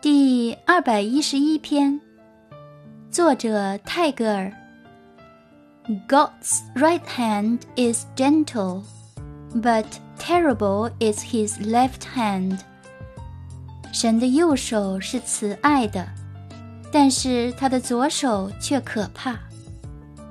第二百一十一篇作者泰戈尔 god's right hand is gentle but terrible is his left hand 神的右手是慈爱的但是他的左手却可怕